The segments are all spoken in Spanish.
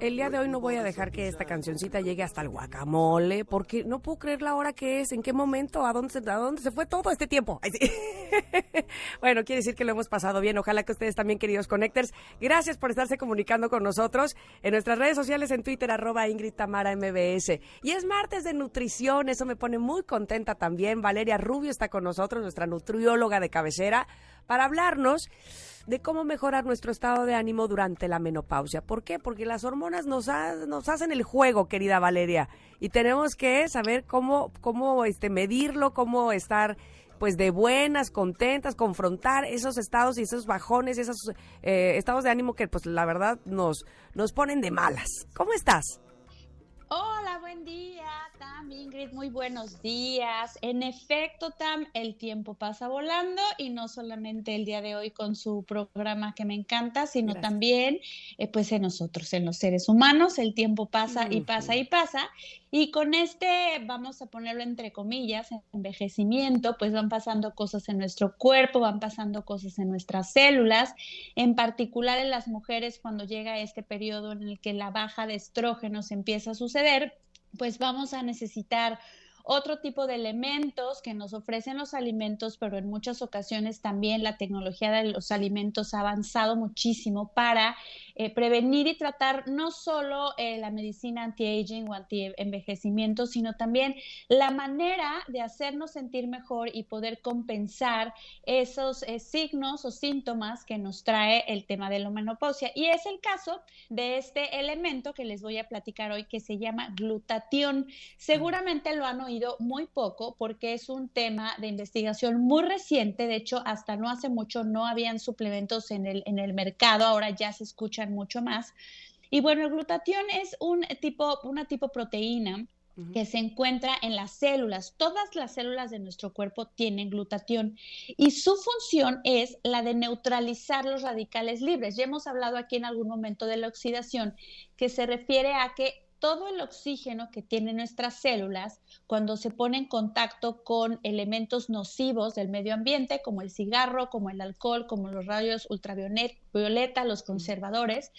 el día de hoy no voy a dejar que esta cancioncita llegue hasta el guacamole, porque no puedo creer la hora que es, en qué momento, a dónde, a dónde se fue todo este tiempo. bueno, quiere decir que lo hemos pasado bien. Ojalá que ustedes también, queridos Connectors, gracias por estarse comunicando con nosotros en nuestras redes sociales, en Twitter, arroba Ingrid Tamara MBS. Y es martes de nutrición, eso me pone muy contenta también. Valeria Rubio está con nosotros, nuestra nutrióloga de cabecera, para hablarnos de cómo mejorar nuestro estado de ánimo durante la menopausia. ¿Por qué? Porque las hormonas nos, nos hacen el juego, querida Valeria, y tenemos que saber cómo, cómo este, medirlo, cómo estar pues de buenas, contentas, confrontar esos estados y esos bajones, esos eh, estados de ánimo que pues la verdad nos, nos ponen de malas. ¿Cómo estás? Hola, buen día, Tam, Ingrid, muy buenos días. En efecto, Tam, el tiempo pasa volando y no solamente el día de hoy con su programa que me encanta, sino también eh, pues en nosotros, en los seres humanos, el tiempo pasa y pasa y pasa. Y con este, vamos a ponerlo entre comillas, envejecimiento, pues van pasando cosas en nuestro cuerpo, van pasando cosas en nuestras células, en particular en las mujeres cuando llega este periodo en el que la baja de estrógenos empieza a suceder, pues vamos a necesitar otro tipo de elementos que nos ofrecen los alimentos, pero en muchas ocasiones también la tecnología de los alimentos ha avanzado muchísimo para eh, prevenir y tratar no solo eh, la medicina anti-aging o anti-envejecimiento, sino también la manera de hacernos sentir mejor y poder compensar esos eh, signos o síntomas que nos trae el tema de la menopausia. Y es el caso de este elemento que les voy a platicar hoy que se llama glutatión. Seguramente lo han oído muy poco porque es un tema de investigación muy reciente. De hecho, hasta no hace mucho no habían suplementos en el, en el mercado. Ahora ya se escucha mucho más. Y bueno, el glutatión es un tipo, una tipo proteína que se encuentra en las células. Todas las células de nuestro cuerpo tienen glutatión y su función es la de neutralizar los radicales libres. Ya hemos hablado aquí en algún momento de la oxidación, que se refiere a que todo el oxígeno que tienen nuestras células, cuando se pone en contacto con elementos nocivos del medio ambiente, como el cigarro, como el alcohol, como los rayos ultravioleta, los conservadores,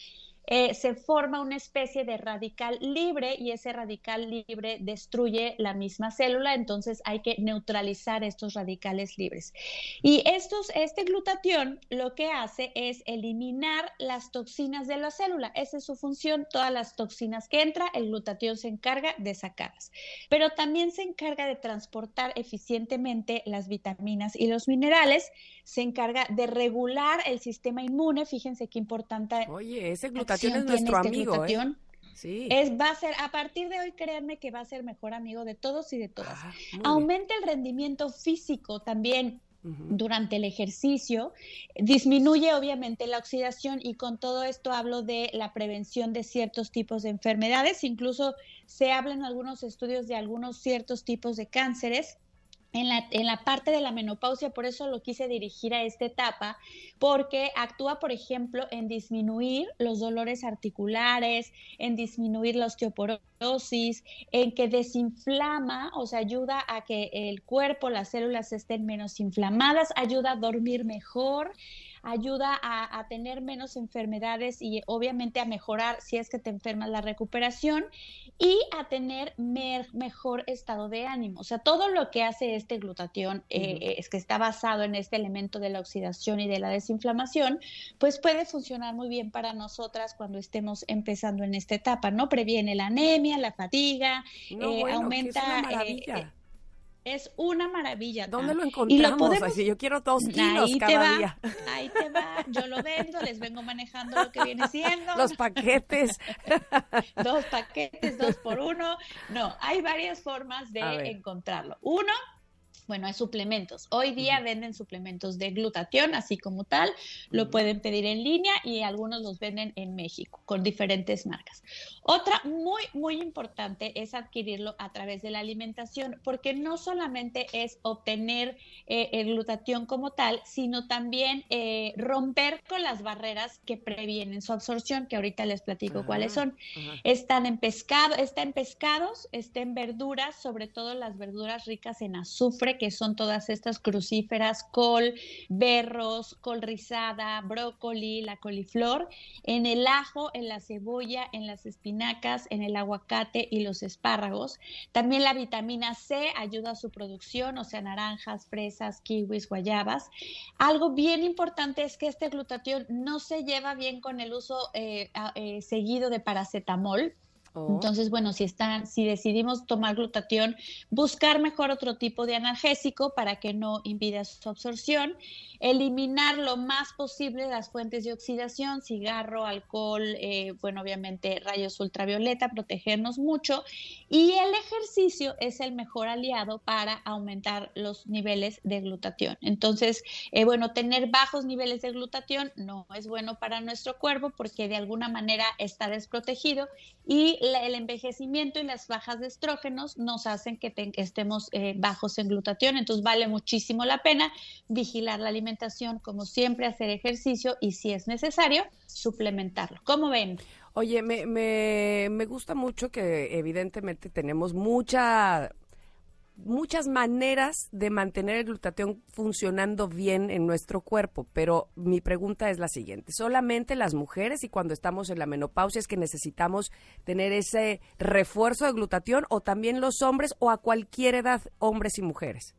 eh, se forma una especie de radical libre y ese radical libre destruye la misma célula, entonces hay que neutralizar estos radicales libres. Y estos, este glutatión lo que hace es eliminar las toxinas de la célula, esa es su función, todas las toxinas que entra, el glutatión se encarga de sacarlas, pero también se encarga de transportar eficientemente las vitaminas y los minerales, se encarga de regular el sistema inmune, fíjense qué importante. Oye, ese glutatión es nuestro este amigo. ¿eh? Sí. Es, va a ser, a partir de hoy, créanme que va a ser mejor amigo de todos y de todas. Ah, Aumenta el rendimiento físico también. durante el ejercicio, disminuye obviamente la oxidación y con todo esto hablo de la prevención de ciertos tipos de enfermedades, incluso se habla en algunos estudios de algunos ciertos tipos de cánceres en la, en la, parte de la menopausia, por eso lo quise dirigir a esta etapa, porque actúa, por ejemplo, en disminuir los dolores articulares, en disminuir la osteoporosis, en que desinflama, o sea, ayuda a que el cuerpo, las células estén menos inflamadas, ayuda a dormir mejor ayuda a, tener menos enfermedades y obviamente a mejorar si es que te enfermas la recuperación y a tener mejor estado de ánimo. O sea, todo lo que hace este glutatión eh, es que está basado en este elemento de la oxidación y de la desinflamación, pues puede funcionar muy bien para nosotras cuando estemos empezando en esta etapa, ¿no? Previene la anemia, la fatiga, eh, aumenta... Es una maravilla. ¿Dónde lo encontramos? yo quiero dos kilos ahí cada te va, día. Ahí te va. Yo lo vendo, les vengo manejando lo que viene siendo. Los paquetes. dos paquetes, dos por uno. No, hay varias formas de encontrarlo. Uno, bueno, hay suplementos. Hoy día venden suplementos de glutatión, así como tal, lo pueden pedir en línea y algunos los venden en México con diferentes marcas. Otra muy, muy importante es adquirirlo a través de la alimentación, porque no solamente es obtener eh, el glutatión como tal, sino también eh, romper con las barreras que previenen su absorción, que ahorita les platico cuáles son. Están en pescado, está en pescados, está en verduras, sobre todo las verduras ricas en azufre, que son todas estas crucíferas, col, berros, col rizada, brócoli, la coliflor, en el ajo, en la cebolla, en las espinacas, en el aguacate y los espárragos. También la vitamina C ayuda a su producción, o sea, naranjas, fresas, kiwis, guayabas. Algo bien importante es que este glutatión no se lleva bien con el uso eh, eh, seguido de paracetamol Entonces, bueno, si están, si decidimos tomar glutatión, buscar mejor otro tipo de analgésico para que no impida su absorción, eliminar lo más posible las fuentes de oxidación, cigarro, alcohol, eh, bueno, obviamente rayos ultravioleta, protegernos mucho. Y el ejercicio es el mejor aliado para aumentar los niveles de glutatión. Entonces, eh, bueno, tener bajos niveles de glutatión no es bueno para nuestro cuerpo porque de alguna manera está desprotegido y el envejecimiento y las bajas de estrógenos nos hacen que estemos eh, bajos en glutatión, entonces vale muchísimo la pena vigilar la alimentación, como siempre, hacer ejercicio y si es necesario, suplementarlo. ¿Cómo ven? Oye, me, me, me gusta mucho que evidentemente tenemos mucha muchas maneras de mantener el glutatión funcionando bien en nuestro cuerpo, pero mi pregunta es la siguiente, ¿solamente las mujeres y cuando estamos en la menopausia es que necesitamos tener ese refuerzo de glutatión o también los hombres o a cualquier edad, hombres y mujeres?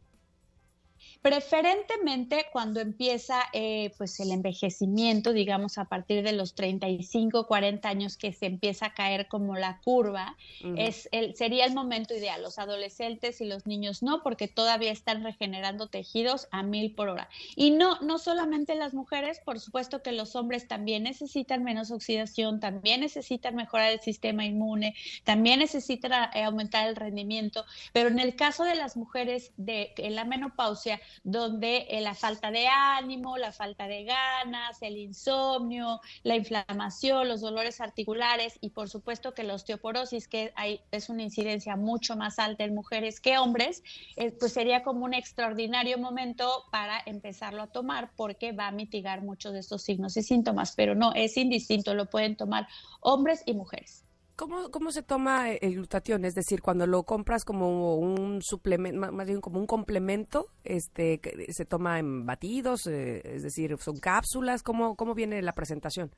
Preferentemente cuando empieza eh, pues el envejecimiento, digamos a partir de los 35, 40 años que se empieza a caer como la curva, es el, sería el momento ideal. Los adolescentes y los niños no, porque todavía están regenerando tejidos a mil por hora. Y no, no solamente las mujeres, por supuesto que los hombres también necesitan menos oxidación, también necesitan mejorar el sistema inmune, también necesitan eh, aumentar el rendimiento, pero en el caso de las mujeres de en la menopausia, donde eh, la falta de ánimo, la falta de ganas, el insomnio, la inflamación, los dolores articulares y por supuesto que la osteoporosis, que hay, es una incidencia mucho más alta en mujeres que hombres, eh, pues sería como un extraordinario momento para empezarlo a tomar porque va a mitigar muchos de estos signos y síntomas, pero no, es indistinto, lo pueden tomar hombres y mujeres. ¿Cómo, ¿Cómo se toma el glutatión? Es decir, cuando lo compras como un suplemento, más bien como un complemento, este, ¿se toma en batidos? Eh, es decir, ¿son cápsulas? ¿Cómo, ¿Cómo viene la presentación?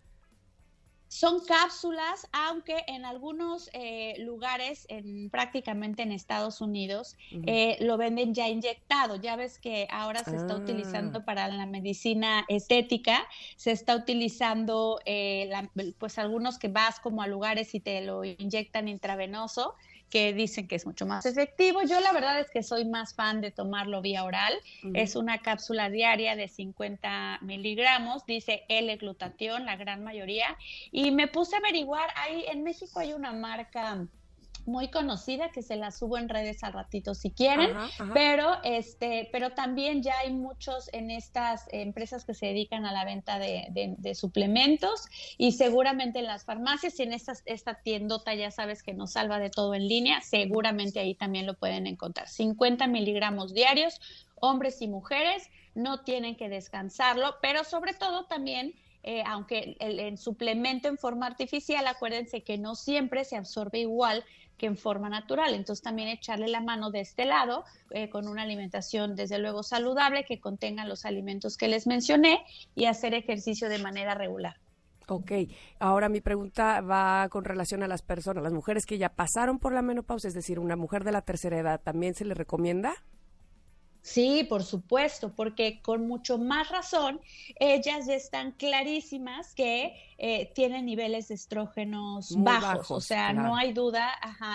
Son cápsulas, aunque en algunos eh, lugares, en, prácticamente en Estados Unidos, eh, lo venden ya inyectado. Ya ves que ahora se está utilizando ah. para la medicina estética, se está utilizando, eh, pues algunos que vas como a lugares y te lo inyectan intravenoso que dicen que es mucho más efectivo. Yo la verdad es que soy más fan de tomarlo vía oral. Es una cápsula diaria de 50 miligramos, dice L-glutatión, la gran mayoría. Y me puse a averiguar, ahí en México hay una marca muy conocida que se la subo en redes al ratito si quieren, pero este, pero también ya hay muchos en estas empresas que se dedican a la venta de, suplementos y seguramente en las farmacias y en esta, esta tiendota ya sabes que nos salva de todo en línea, seguramente ahí también lo pueden encontrar. 50 miligramos diarios, hombres y mujeres, no tienen que descansarlo, pero sobre todo también eh, aunque el, suplemento en forma artificial, acuérdense que no siempre se absorbe igual que en forma natural. Entonces también echarle la mano de este lado eh, con una alimentación desde luego saludable que contenga los alimentos que les mencioné y hacer ejercicio de manera regular. Ok, ahora mi pregunta va con relación a las personas, las mujeres que ya pasaron por la menopausia, es decir, una mujer de la tercera edad, ¿también se le recomienda? Sí, por supuesto, porque con mucho más razón ellas ya están clarísimas que eh, tienen niveles de estrógenos bajos, o sea, no hay duda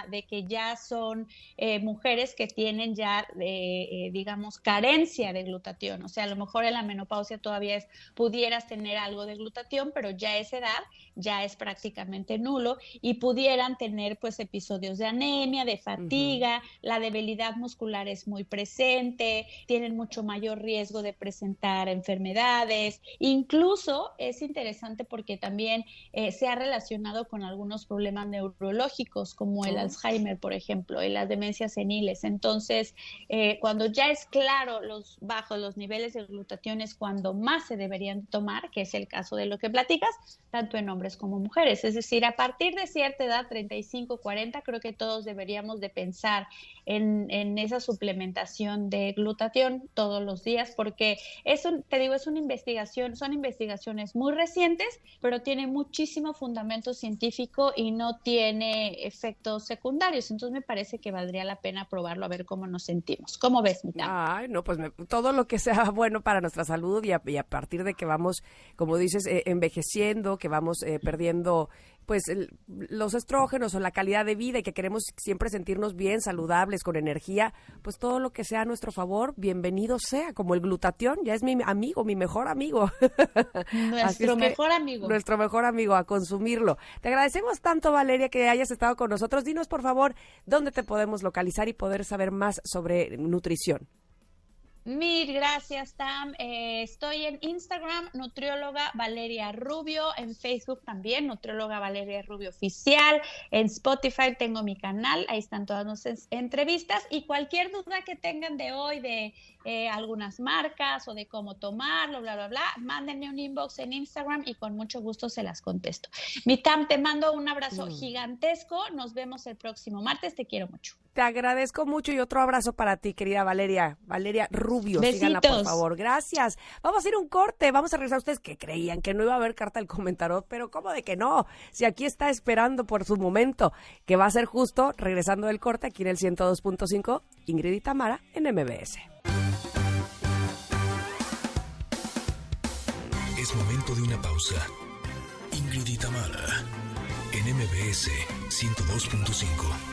de que ya son eh, mujeres que tienen ya, eh, digamos, carencia de glutatión, o sea, a lo mejor en la menopausia todavía es, pudieras tener algo de glutatión, pero ya a esa edad ya es prácticamente nulo y pudieran tener pues episodios de anemia, de fatiga, la debilidad muscular es muy presente, tienen mucho mayor riesgo de presentar enfermedades, incluso es interesante porque también eh, se ha relacionado con algunos problemas neurológicos como el. Alzheimer, por ejemplo, y las demencias seniles. Entonces, eh, cuando ya es claro los bajos los niveles de glutatión es cuando más se deberían tomar, que es el caso de lo que platicas, tanto en hombres como mujeres. Es decir, a partir de cierta edad, 35, 40, creo que todos deberíamos de pensar en, en esa suplementación de glutatión todos los días, porque eso, te digo, es una investigación, son investigaciones muy recientes, pero tiene muchísimo fundamento científico y no tiene efectos secundarios. Entonces me parece que valdría la pena probarlo a ver cómo nos sentimos. ¿Cómo ves, Mita? Ay, no, pues todo lo que sea bueno para nuestra salud y a, partir de que vamos, como dices, eh, envejeciendo, que vamos eh, perdiendo pues los estrógenos o la calidad de vida y que queremos siempre sentirnos bien, saludables, con energía, pues todo lo que sea a nuestro favor, bienvenido sea, como el glutatión, ya es mi amigo, mi mejor amigo. Nuestro mejor amigo. Nuestro mejor amigo, a consumirlo. Te agradecemos tanto, Valeria, que hayas estado con nosotros. Dinos, por favor, dónde te podemos localizar y poder saber más sobre nutrición. Mil gracias, Tam. Eh, estoy en Instagram, nutrióloga Valeria Rubio, en Facebook también, nutrióloga Valeria Rubio Oficial, en Spotify tengo mi canal, ahí están todas nuestras entrevistas y cualquier duda que tengan de hoy, de eh, algunas marcas o de cómo tomarlo, bla, bla, bla, mándenme un inbox en Instagram y con mucho gusto se las contesto. Mi Tam, te mando un abrazo mm. gigantesco, nos vemos el próximo martes, te quiero mucho. Te agradezco mucho y otro abrazo para ti, querida Valeria. Valeria Rubio, síganla por favor. Gracias. Vamos a ir a un corte, vamos a regresar. Ustedes que creían que no iba a haber carta del comentario, pero ¿cómo de que no? Si aquí está esperando por su momento, que va a ser justo, regresando del corte aquí en el 102.5, Ingrid y Tamara en MBS. Es momento de una pausa. Ingrid y Tamara en MBS 102.5.